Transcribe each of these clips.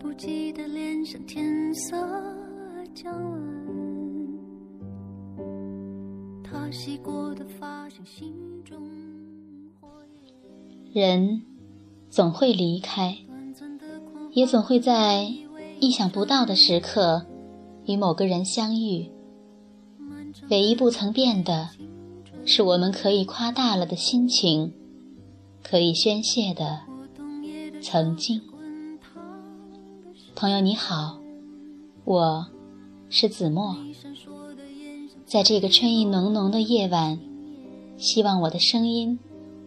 不记得脸上天色将晚，他洗过的发像心中火焰。人总会离开，也总会在意想不到的时刻与某个人相遇。唯一不曾变的，是我们可以夸大了的心情，可以宣泄的曾经。朋友你好，我是子墨，在这个春意浓浓的夜晚，希望我的声音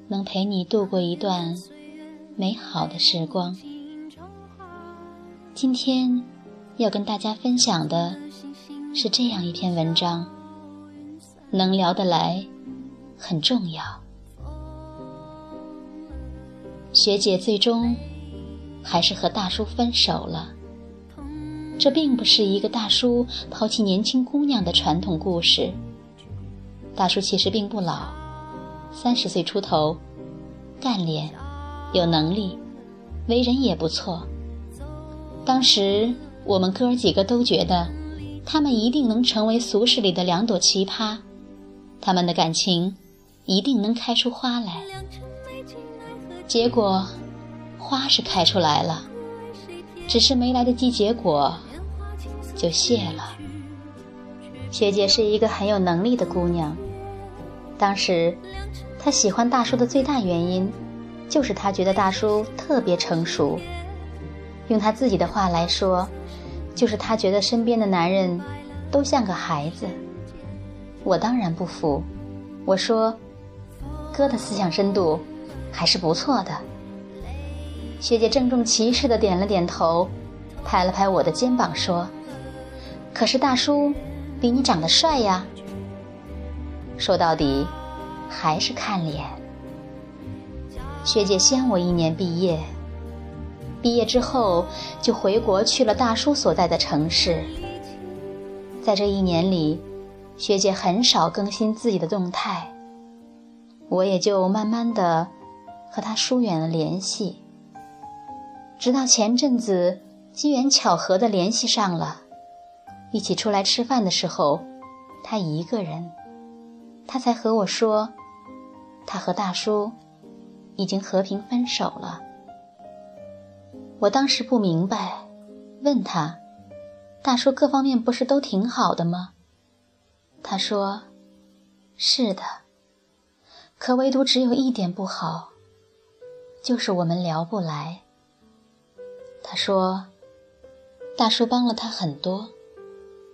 能陪你度过一段美好的时光。今天要跟大家分享的是这样一篇文章，能聊得来很重要。学姐最终还是和大叔分手了。这并不是一个大叔抛弃年轻姑娘的传统故事。大叔其实并不老，三十岁出头，干练，有能力，为人也不错。当时我们哥几个都觉得，他们一定能成为俗世里的两朵奇葩，他们的感情一定能开出花来。结果，花是开出来了，只是没来得及结果。就谢了。学姐是一个很有能力的姑娘。当时，她喜欢大叔的最大原因，就是她觉得大叔特别成熟。用她自己的话来说，就是她觉得身边的男人都像个孩子。我当然不服，我说，哥的思想深度还是不错的。学姐郑重其事的点了点头，拍了拍我的肩膀说。可是大叔比你长得帅呀。说到底，还是看脸。学姐先我一年毕业，毕业之后就回国去了大叔所在的城市。在这一年里，学姐很少更新自己的动态，我也就慢慢的和她疏远了联系。直到前阵子机缘巧合的联系上了。一起出来吃饭的时候，他一个人，他才和我说，他和大叔已经和平分手了。我当时不明白，问他，大叔各方面不是都挺好的吗？他说，是的，可唯独只有一点不好，就是我们聊不来。他说，大叔帮了他很多。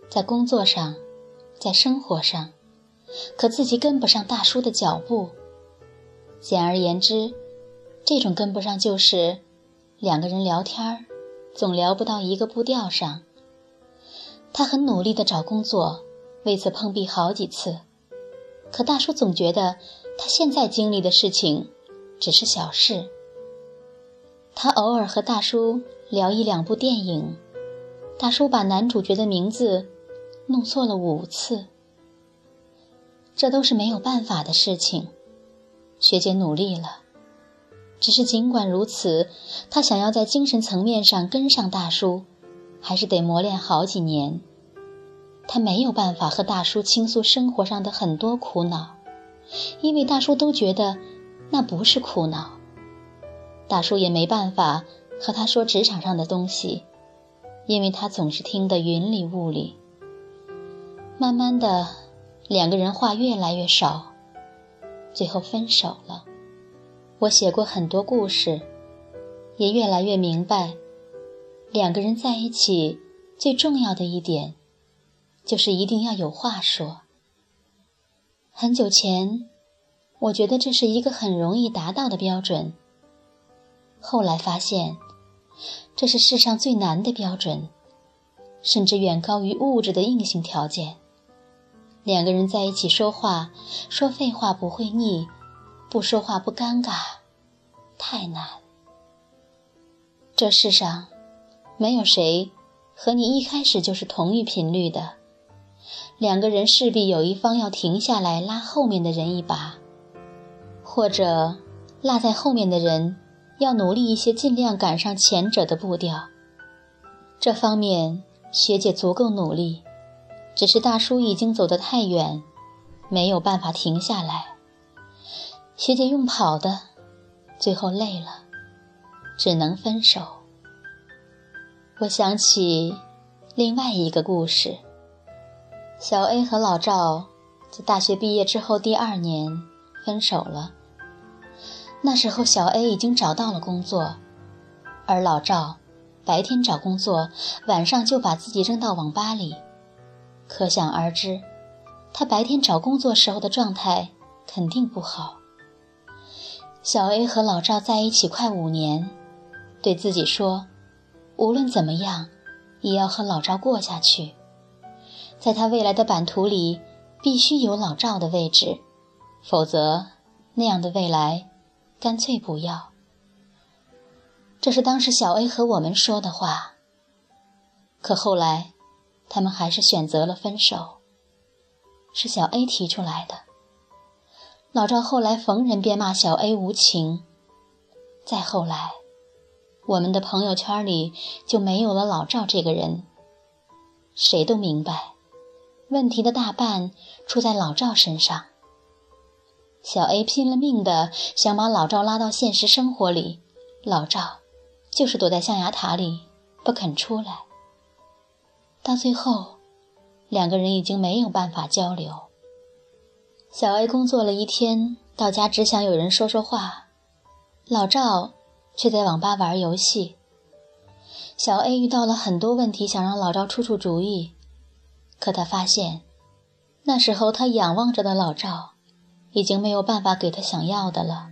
在工作上，在生活上，可自己跟不上大叔的脚步。简而言之，这种跟不上就是两个人聊天，总聊不到一个步调上。他很努力的找工作，为此碰壁好几次，可大叔总觉得他现在经历的事情只是小事。他偶尔和大叔聊一两部电影，大叔把男主角的名字。弄错了五次，这都是没有办法的事情。学姐努力了，只是尽管如此，她想要在精神层面上跟上大叔，还是得磨练好几年。她没有办法和大叔倾诉生活上的很多苦恼，因为大叔都觉得那不是苦恼。大叔也没办法和她说职场上的东西，因为他总是听得云里雾里。慢慢的，两个人话越来越少，最后分手了。我写过很多故事，也越来越明白，两个人在一起最重要的一点，就是一定要有话说。很久前，我觉得这是一个很容易达到的标准。后来发现，这是世上最难的标准，甚至远高于物质的硬性条件。两个人在一起说话，说废话不会腻，不说话不尴尬，太难。这世上，没有谁和你一开始就是同一频率的。两个人势必有一方要停下来拉后面的人一把，或者落在后面的人要努力一些，尽量赶上前者的步调。这方面学姐足够努力，只是大叔已经走得太远，没有办法停下来。学姐用跑的，最后累了，只能分手。我想起另外一个故事：小 A 和老赵在大学毕业之后第二年分手了。那时候，小 A 已经找到了工作，而老赵白天找工作，晚上就把自己扔到网吧里。可想而知，他白天找工作时候的状态肯定不好。小 A 和老赵在一起快五年，对自己说：“无论怎么样，也要和老赵过下去。在他未来的版图里，必须有老赵的位置，否则那样的未来，干脆不要。”这是当时小 A 和我们说的话。可后来，他们还是选择了分手。是小 A 提出来的。老赵后来逢人便骂小 A 无情，再后来，我们的朋友圈里就没有了老赵这个人。谁都明白，问题的大半出在老赵身上。小 A 拼了命的想把老赵拉到现实生活里，老赵就是躲在象牙塔里不肯出来。到最后，两个人已经没有办法交流。小 A 工作了一天，到家只想有人说说话，老赵却在网吧玩游戏。小 A 遇到了很多问题，想让老赵出出主意，可他发现，那时候他仰望着的老赵，已经没有办法给他想要的了。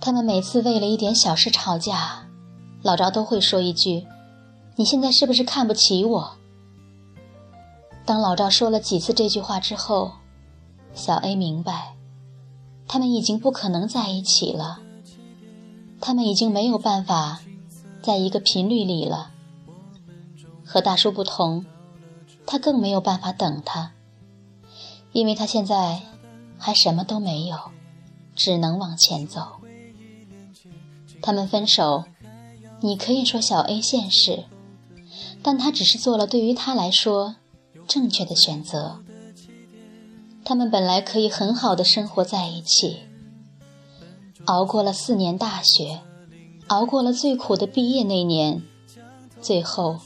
他们每次为了一点小事吵架，老赵都会说一句：“你现在是不是看不起我？”当老赵说了几次这句话之后，小 A 明白，他们已经不可能在一起了。他们已经没有办法在一个频率里了。和大叔不同，他更没有办法等他，因为他现在还什么都没有，只能往前走。他们分手，你可以说小 A 现实，但他只是做了对于他来说正确的选择。他们本来可以很好的生活在一起，熬过了四年大学，熬过了最苦的毕业那年，最后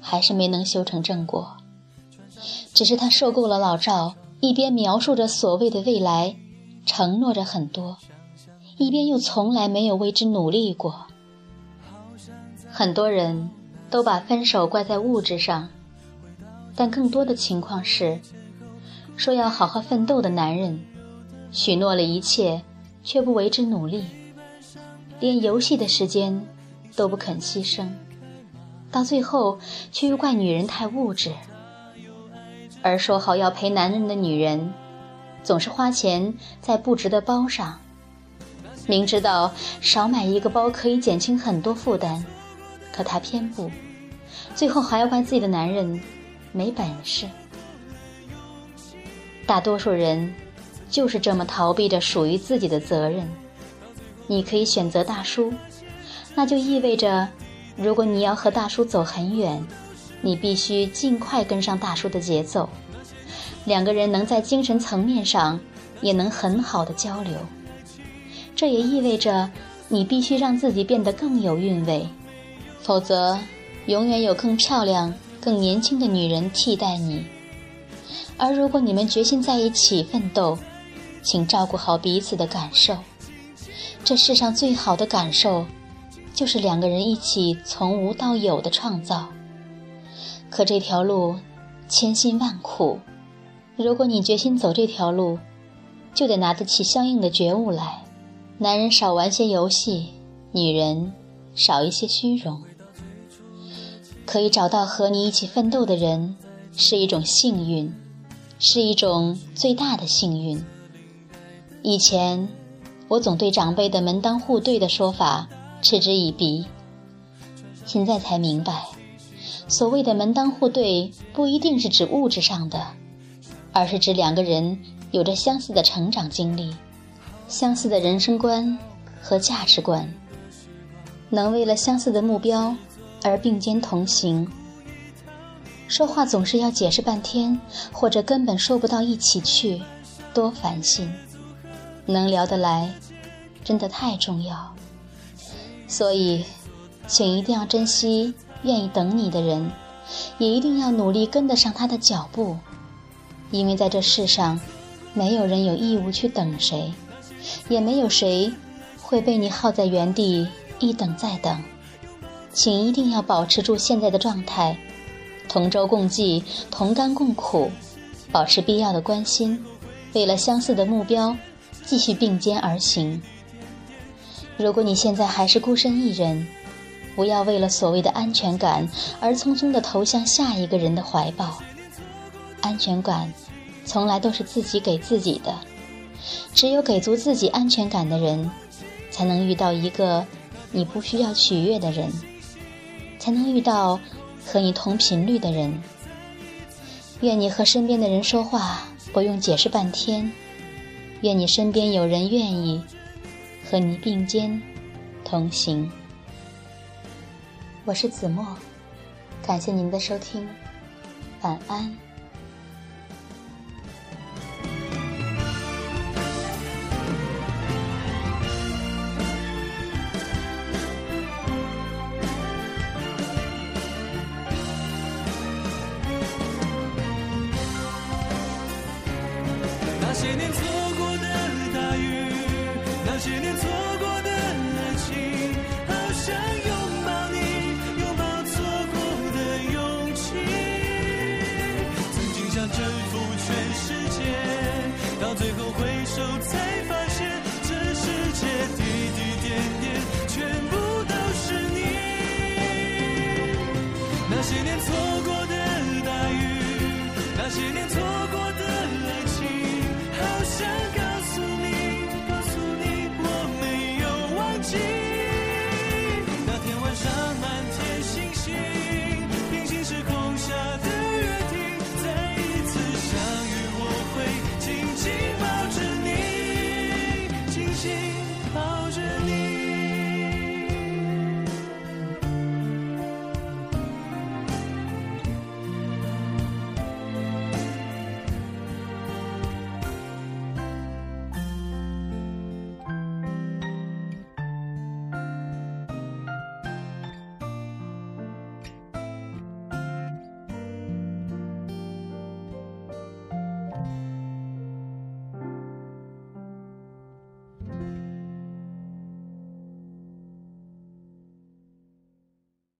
还是没能修成正果。只是他受够了老赵一边描述着所谓的未来，承诺着很多，一边又从来没有为之努力过。很多人都把分手怪在物质上，但更多的情况是。说要好好奋斗的男人，许诺了一切，却不为之努力，连游戏的时间都不肯牺牲，到最后却又怪女人太物质。而说好要陪男人的女人，总是花钱在不值的包上，明知道少买一个包可以减轻很多负担，可她偏不，最后还要怪自己的男人没本事。大多数人就是这么逃避着属于自己的责任。你可以选择大叔，那就意味着，如果你要和大叔走很远，你必须尽快跟上大叔的节奏。两个人能在精神层面上也能很好的交流。这也意味着你必须让自己变得更有韵味，否则永远有更漂亮、更年轻的女人替代你。而如果你们决心在一起奋斗，请照顾好彼此的感受。这世上最好的感受，就是两个人一起从无到有的创造。可这条路千辛万苦，如果你决心走这条路，就得拿得起相应的觉悟来。男人少玩些游戏，女人少一些虚荣。可以找到和你一起奋斗的人，是一种幸运。是一种最大的幸运。以前，我总对长辈的门当户对的说法嗤之以鼻。现在才明白，所谓的门当户对，不一定是指物质上的，而是指两个人有着相似的成长经历、相似的人生观和价值观，能为了相似的目标而并肩同行。说话总是要解释半天，或者根本说不到一起去，多烦心。能聊得来，真的太重要。所以，请一定要珍惜愿意等你的人，也一定要努力跟得上他的脚步，因为在这世上，没有人有义务去等谁，也没有谁会被你耗在原地一等再等。请一定要保持住现在的状态，同舟共济，同甘共苦，保持必要的关心，为了相似的目标。继续并肩而行。如果你现在还是孤身一人，不要为了所谓的安全感而匆匆地投向下一个人的怀抱。安全感，从来都是自己给自己的。只有给足自己安全感的人，才能遇到一个你不需要取悦的人，才能遇到和你同频率的人。愿你和身边的人说话不用解释半天。愿你身边有人愿意和你并肩同行。我是子墨，感谢您的收听，晚安。后回